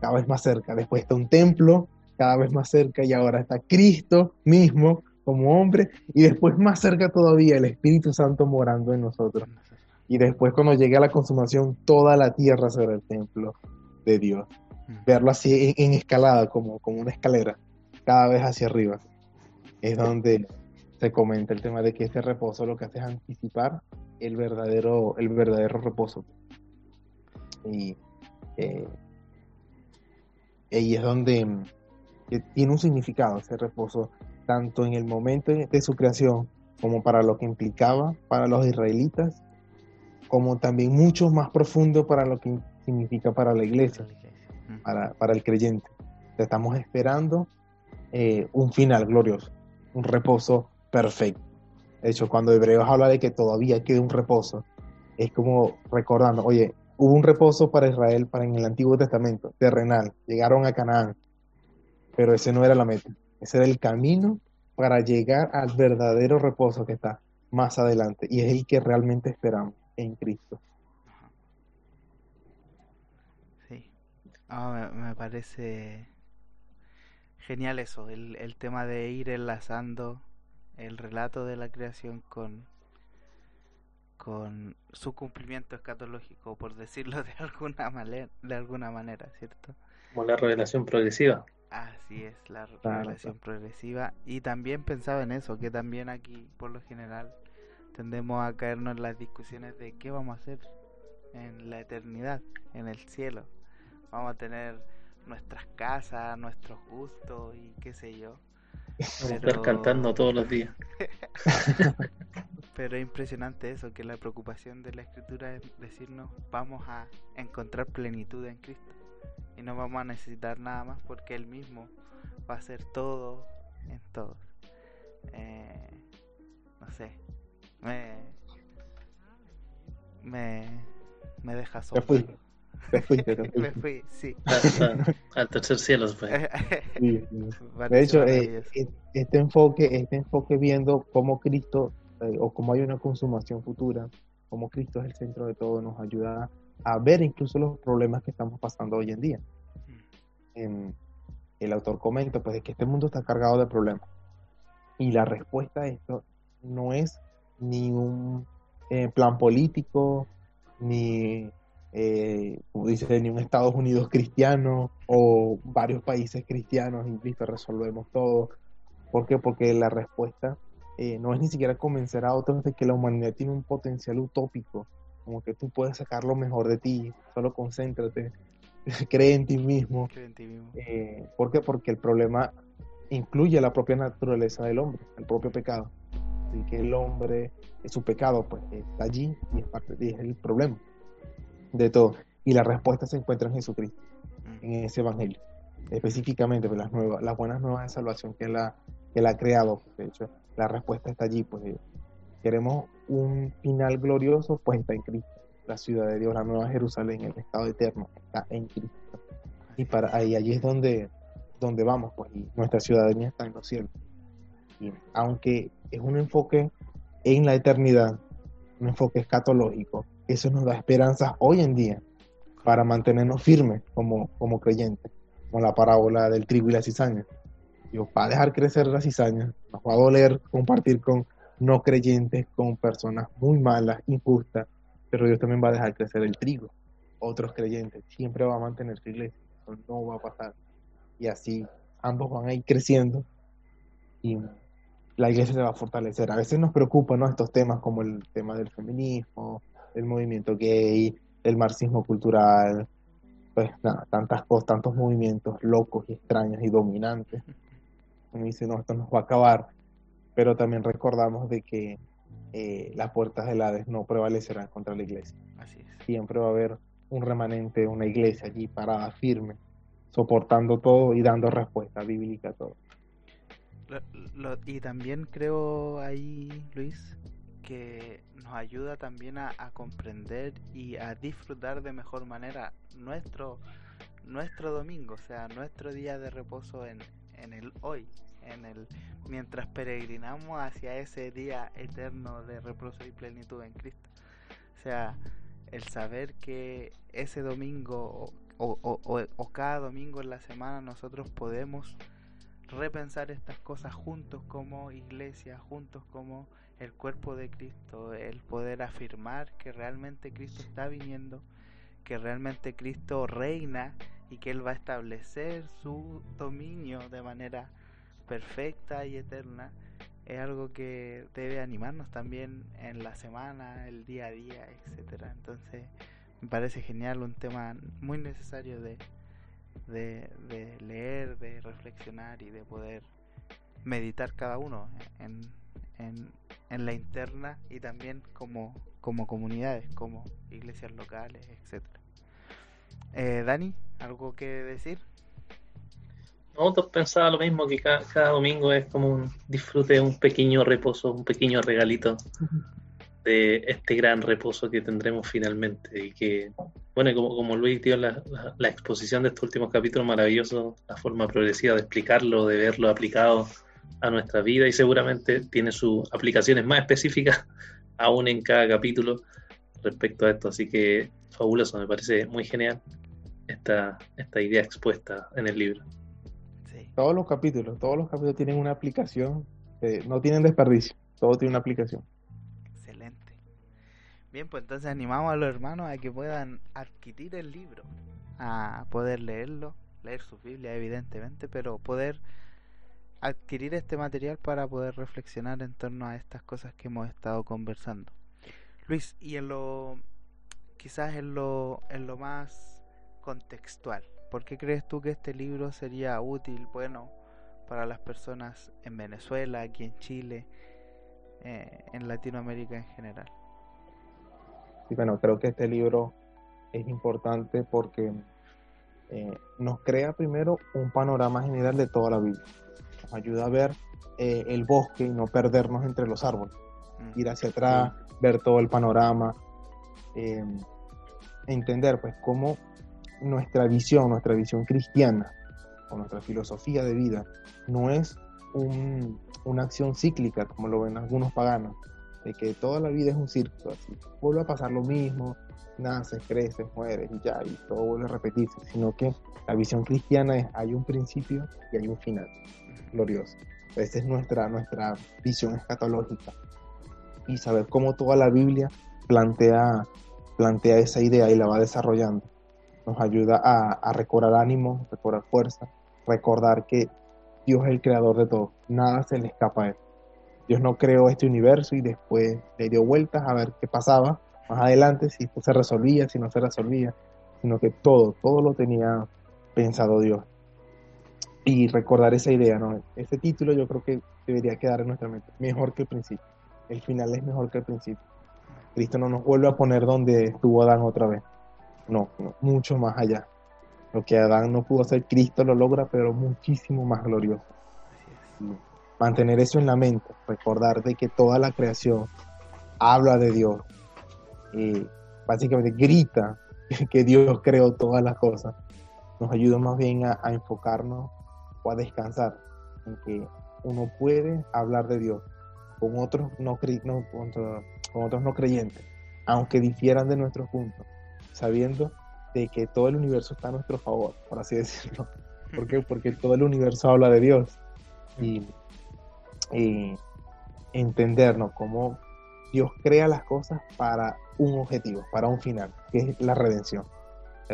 cada vez más cerca. Después está un templo, cada vez más cerca, y ahora está Cristo mismo como hombre, y después más cerca todavía el Espíritu Santo morando en nosotros. Y después cuando llegue a la consumación, toda la tierra será el templo de Dios. Verlo así en, en escalada, como, como una escalera, cada vez hacia arriba. Es donde se comenta el tema de que este reposo lo que hace es anticipar el verdadero, el verdadero reposo. Y eh, ahí es donde tiene un significado ese reposo, tanto en el momento de su creación como para lo que implicaba para los israelitas, como también mucho más profundo para lo que significa para la iglesia, para, para el creyente. Estamos esperando eh, un final glorioso, un reposo perfecto. De hecho, cuando Hebreos habla de que todavía queda un reposo, es como recordando, oye, hubo un reposo para Israel para en el Antiguo Testamento, terrenal, llegaron a Canaán, pero ese no era la meta, ese era el camino para llegar al verdadero reposo que está más adelante y es el que realmente esperamos en Cristo. Sí. Ah, me, me parece genial eso, el, el tema de ir enlazando el relato de la creación con, con su cumplimiento escatológico, por decirlo de alguna, male- de alguna manera, ¿cierto? Como la revelación progresiva. Así es, la Claro, revelación progresiva. Y también pensaba en eso, que también aquí, por lo general, tendemos a caernos en las discusiones de qué vamos a hacer en la eternidad, en el cielo. Vamos a tener nuestras casas, nuestros gustos y qué sé yo. Vamos a estar cantando todos los días. Pero es impresionante eso, que la preocupación de la escritura es decirnos vamos a encontrar plenitud en Cristo y no vamos a necesitar nada más porque Él mismo va a ser todo en todos. Eh, no sé, me, me, me deja solo. fuiste. Te fuiste, te me fui, sí. Al tercer cielo fue. Sí. De hecho, eh, este enfoque, este enfoque viendo cómo Cristo eh, o cómo hay una consumación futura, cómo Cristo es el centro de todo, nos ayuda a ver incluso los problemas que estamos pasando hoy en día. Em, el autor comenta pues de que este mundo está cargado de problemas y la respuesta a esto no es ni un eh, plan político ni eh, como dice ni un Estados Unidos cristiano o varios países cristianos y listo resolvemos todo ¿por qué? porque la respuesta eh, no es ni siquiera convencer a otros de que la humanidad tiene un potencial utópico como que tú puedes sacar lo mejor de ti solo concéntrate cree en ti mismo en ti mismo. eh, ¿Por qué? Porque el problema incluye la propia naturaleza del hombre, el propio pecado. Que el hombre, eh, su pecado, pues está allí y es, parte, y es el problema de todo. Y la respuesta se encuentra en Jesucristo, Mm. en ese evangelio. Específicamente, pues, las, nuevas, las buenas nuevas de salvación que él, ha, que él ha creado. De hecho, la respuesta está allí. Pues queremos un final glorioso, pues está en Cristo. La ciudad de Dios, la nueva Jerusalén, el estado eterno, está en Cristo y para ahí allí es donde donde vamos pues y nuestra ciudadanía está en los cielos y aunque es un enfoque en la eternidad un enfoque escatológico. Eso nos da esperanzas hoy en día para mantenernos firmes como como creyentes como la parábola del trigo y la cizaña. Dios va a dejar crecer la cizaña nos va a doler compartir con no creyentes con personas muy malas injustas pero Dios también va a dejar crecer el trigo. Otros creyentes siempre va a mantener su iglesia eso no va a pasar. Y así ambos van a ir creciendo y la iglesia se va a fortalecer. A veces nos preocupan ¿no? estos temas como el tema del feminismo, el movimiento gay, el marxismo cultural, pues nada, tantas cosas, tantos movimientos locos y extraños y dominantes. Uno dice, no, esto nos va a acabar, pero también recordamos de que eh, las puertas del Hades no prevalecerán contra la iglesia Así es. siempre va a haber un remanente, una iglesia allí parada firme, soportando todo y dando respuesta bíblica a todo. Lo- y también creo ahí, Luis, que nos ayuda también a, comprender y a disfrutar de mejor manera nuestro nuestro domingo, o sea, nuestro día de reposo en, en el hoy, en el mientras peregrinamos hacia ese día eterno de reposo y plenitud en Cristo. O sea, el saber que ese domingo o- o- o cada domingo en la semana nosotros podemos repensar estas cosas juntos como iglesia, juntos como el cuerpo de Cristo, el poder afirmar que realmente Cristo está viniendo, que realmente Cristo reina y que Él va a establecer su dominio de manera perfecta y eterna, es algo que debe animarnos también en la semana, el día a día, etcétera. Entonces, me parece genial, un tema muy necesario de, de, de leer, de reflexionar y de poder meditar cada uno en, en, en la interna y también como, como comunidades, como iglesias locales, etcétera. Eh, Dani, ¿algo que decir? Nosotros pensaba lo mismo que cada, cada domingo es como un disfrute, un pequeño reposo, un pequeño regalito de este gran reposo que tendremos finalmente. Y que, bueno, y como, como Luis dio la, la- la exposición de estos últimos capítulos, maravilloso, la forma progresiva de explicarlo, de verlo aplicado a nuestra vida y seguramente tiene sus aplicaciones más específicas aún en cada capítulo respecto a esto. Así que fabuloso, me parece muy genial esta, esta idea expuesta en el libro. Sí. Todos los capítulos, todos los capítulos tienen una aplicación, eh, no tienen desperdicio, todo tiene una aplicación. Bien, pues entonces animamos a los hermanos a que puedan adquirir el libro, a poder leerlo, leer su Biblia evidentemente, pero poder adquirir este material para poder reflexionar en torno a estas cosas que hemos estado conversando. Luis, y en lo quizás en lo, en lo más contextual. ¿Por qué crees tú que este libro sería útil, bueno, para las personas en Venezuela, aquí en Chile, eh, en Latinoamérica en general? Y bueno, creo que este libro es importante porque eh, nos crea primero un panorama general de toda la Biblia. Nos ayuda a ver eh, el bosque y no perdernos entre los árboles. Mm. Ir hacia atrás, ver todo el panorama, eh, entender pues cómo nuestra visión, nuestra visión cristiana o nuestra filosofía de vida no es una acción cíclica como lo ven algunos paganos, de que toda la vida es un círculo, así vuelve a pasar lo mismo, naces, creces, mueres y ya, y todo vuelve a repetirse, sino que la visión cristiana es hay un principio y hay un final glorioso. Esa es nuestra, nuestra visión escatológica. Y saber cómo toda la Biblia plantea, plantea esa idea y la va desarrollando. Nos ayuda a, a recobrar ánimo, recobrar fuerza, recordar que Dios es el creador de todo, nada se le escapa a él. Dios no creó este universo y después le dio vueltas a ver qué pasaba más adelante, si se resolvía, si no se resolvía, sino que todo, todo lo tenía pensado Dios. Y recordar esa idea, ¿no? Ese título yo creo que debería quedar en nuestra mente, mejor que el principio. El final es mejor que el principio. Cristo no nos vuelve a poner donde estuvo Adán otra vez. No, mucho más allá. Lo que Adán no pudo hacer, Cristo lo logra, pero muchísimo más glorioso. Mantener eso en la mente, recordar de que toda la creación habla de Dios, y básicamente grita que Dios creó todas las cosas, nos ayuda más bien a, enfocarnos o a descansar en que uno puede hablar de Dios con otros no, con otros no creyentes, aunque difieran de nuestros puntos, sabiendo de que todo el universo está a nuestro favor, por así decirlo. ¿Por qué? Porque todo el universo habla de Dios. Y, y entendernos cómo Dios crea las cosas para un objetivo, para un final, que es la redención.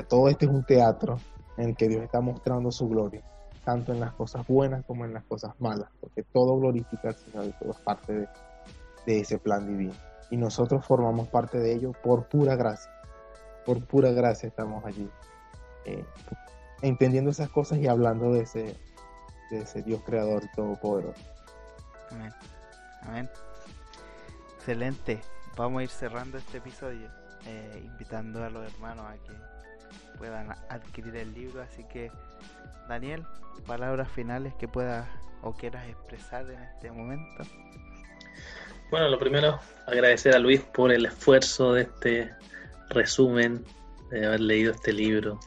todo este es un teatro en el que Dios está mostrando su gloria, tanto en las cosas buenas como en las cosas malas, porque todo glorifica al Señor y todo es parte de, ese plan divino. Y nosotros formamos parte de ello por pura gracia. Por pura gracia estamos allí, eh, entendiendo esas cosas y hablando de ese, de ese Dios creador todopoderoso. Amén. Amén. Excelente. Vamos a ir cerrando este episodio, eh, invitando a los hermanos a que puedan adquirir el libro. Así que, Daniel, palabras finales que puedas o quieras expresar en este momento. Bueno, lo primero, agradecer a Luis por el esfuerzo de este resumen, de haber leído este libro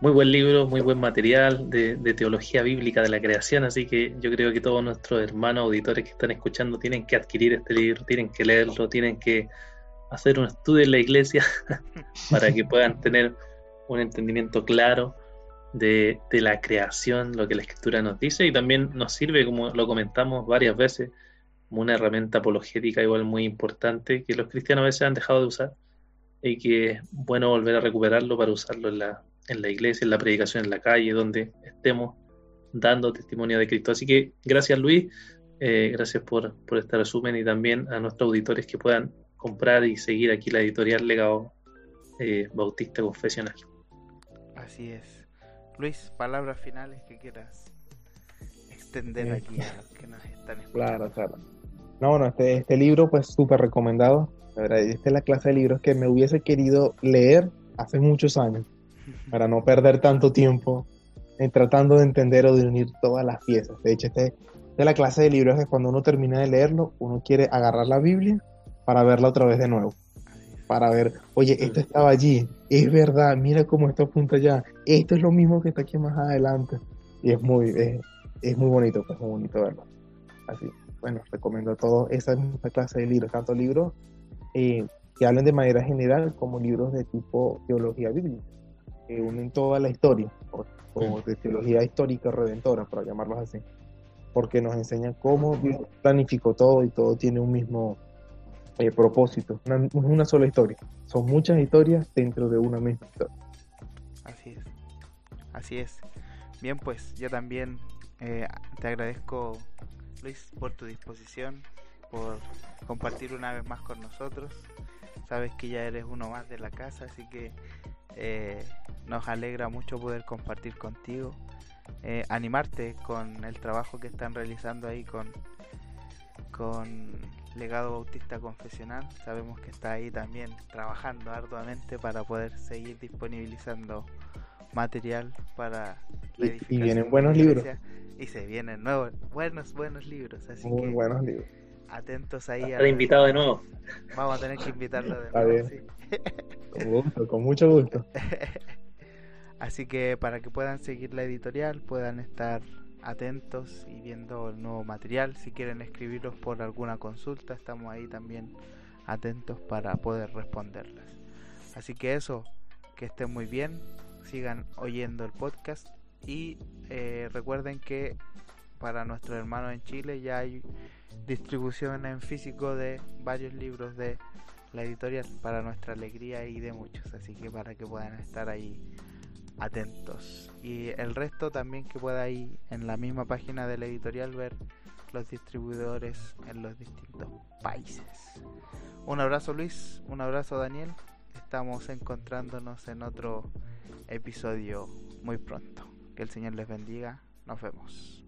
muy buen libro, muy buen material de, teología bíblica de la creación, así que yo creo que todos nuestros hermanos auditores que están escuchando tienen que adquirir este libro, tienen que leerlo, tienen que hacer un estudio en la iglesia para que puedan tener un entendimiento claro de, de, la creación, lo que la escritura nos dice y también nos sirve, como lo comentamos varias veces, como una herramienta apologética igual muy importante que los cristianos a veces han dejado de usar y que es bueno volver a recuperarlo para usarlo en la, en la iglesia, en la predicación en la calle, donde estemos dando testimonio de Cristo. Así que gracias Luis, eh, gracias por, por este resumen y también a nuestros auditores que puedan comprar y seguir aquí la editorial Legado eh, Bautista Confesional. Así es. Luis, palabras finales que quieras extender aquí a los que nos están escuchando. Claro, claro. No, bueno, este, este libro pues súper recomendado. La verdad, esta es la clase de libros que me hubiese querido leer hace muchos años para no perder tanto tiempo en tratando de entender o de unir todas las piezas. De hecho, este, de la clase de libros que cuando uno termina de leerlo, uno quiere agarrar la Biblia para verla otra vez de nuevo. Para ver, oye, esto estaba allí, es verdad, mira cómo esto apunta allá, esto es lo mismo que está aquí más adelante. Y es muy, es, muy bonito, pues muy bonito verlo. Así, bueno, recomiendo a todos esa clase de libros, tanto libros eh, que hablen de manera general como libros de tipo teología bíblica que unen toda la historia, o, de teología histórica redentora, para llamarlos así, porque nos enseñan cómo Dios planificó todo y todo tiene un mismo eh, propósito, una, una sola historia. Son muchas historias dentro de una misma historia. Así es, así es. Bien, pues yo también eh, te agradezco, Luis, por tu disposición, por compartir una vez más con nosotros sabes que ya eres uno más de la casa, así que eh, nos alegra mucho poder compartir contigo, eh, animarte con el trabajo que están realizando ahí con, con Legado Bautista Confesional. Sabemos que está ahí también trabajando arduamente para poder seguir disponibilizando material para la y, y vienen buenos libros. Y se vienen nuevos buenos buenos libros así muy buenos libros atentos ahí a invitado de nuevo. Vamos a tener que invitarlo de nuevo sí. con gusto con mucho gusto. Así que para que puedan seguir la editorial puedan estar atentos y viendo el nuevo material. Si quieren escribirlos por alguna consulta estamos ahí también atentos para poder responderles así que eso que estén muy bien sigan oyendo el podcast y eh, recuerden que para nuestros hermanos en Chile ya hay distribución en físico de varios libros de la editorial para nuestra alegría y de muchos así que para que puedan estar ahí atentos y el resto también que pueda ahí en la misma página de la editorial ver los distribuidores en los distintos países un abrazo Luis un abrazo Daniel estamos encontrándonos en otro episodio muy pronto. Que el Señor les bendiga. Nos vemos.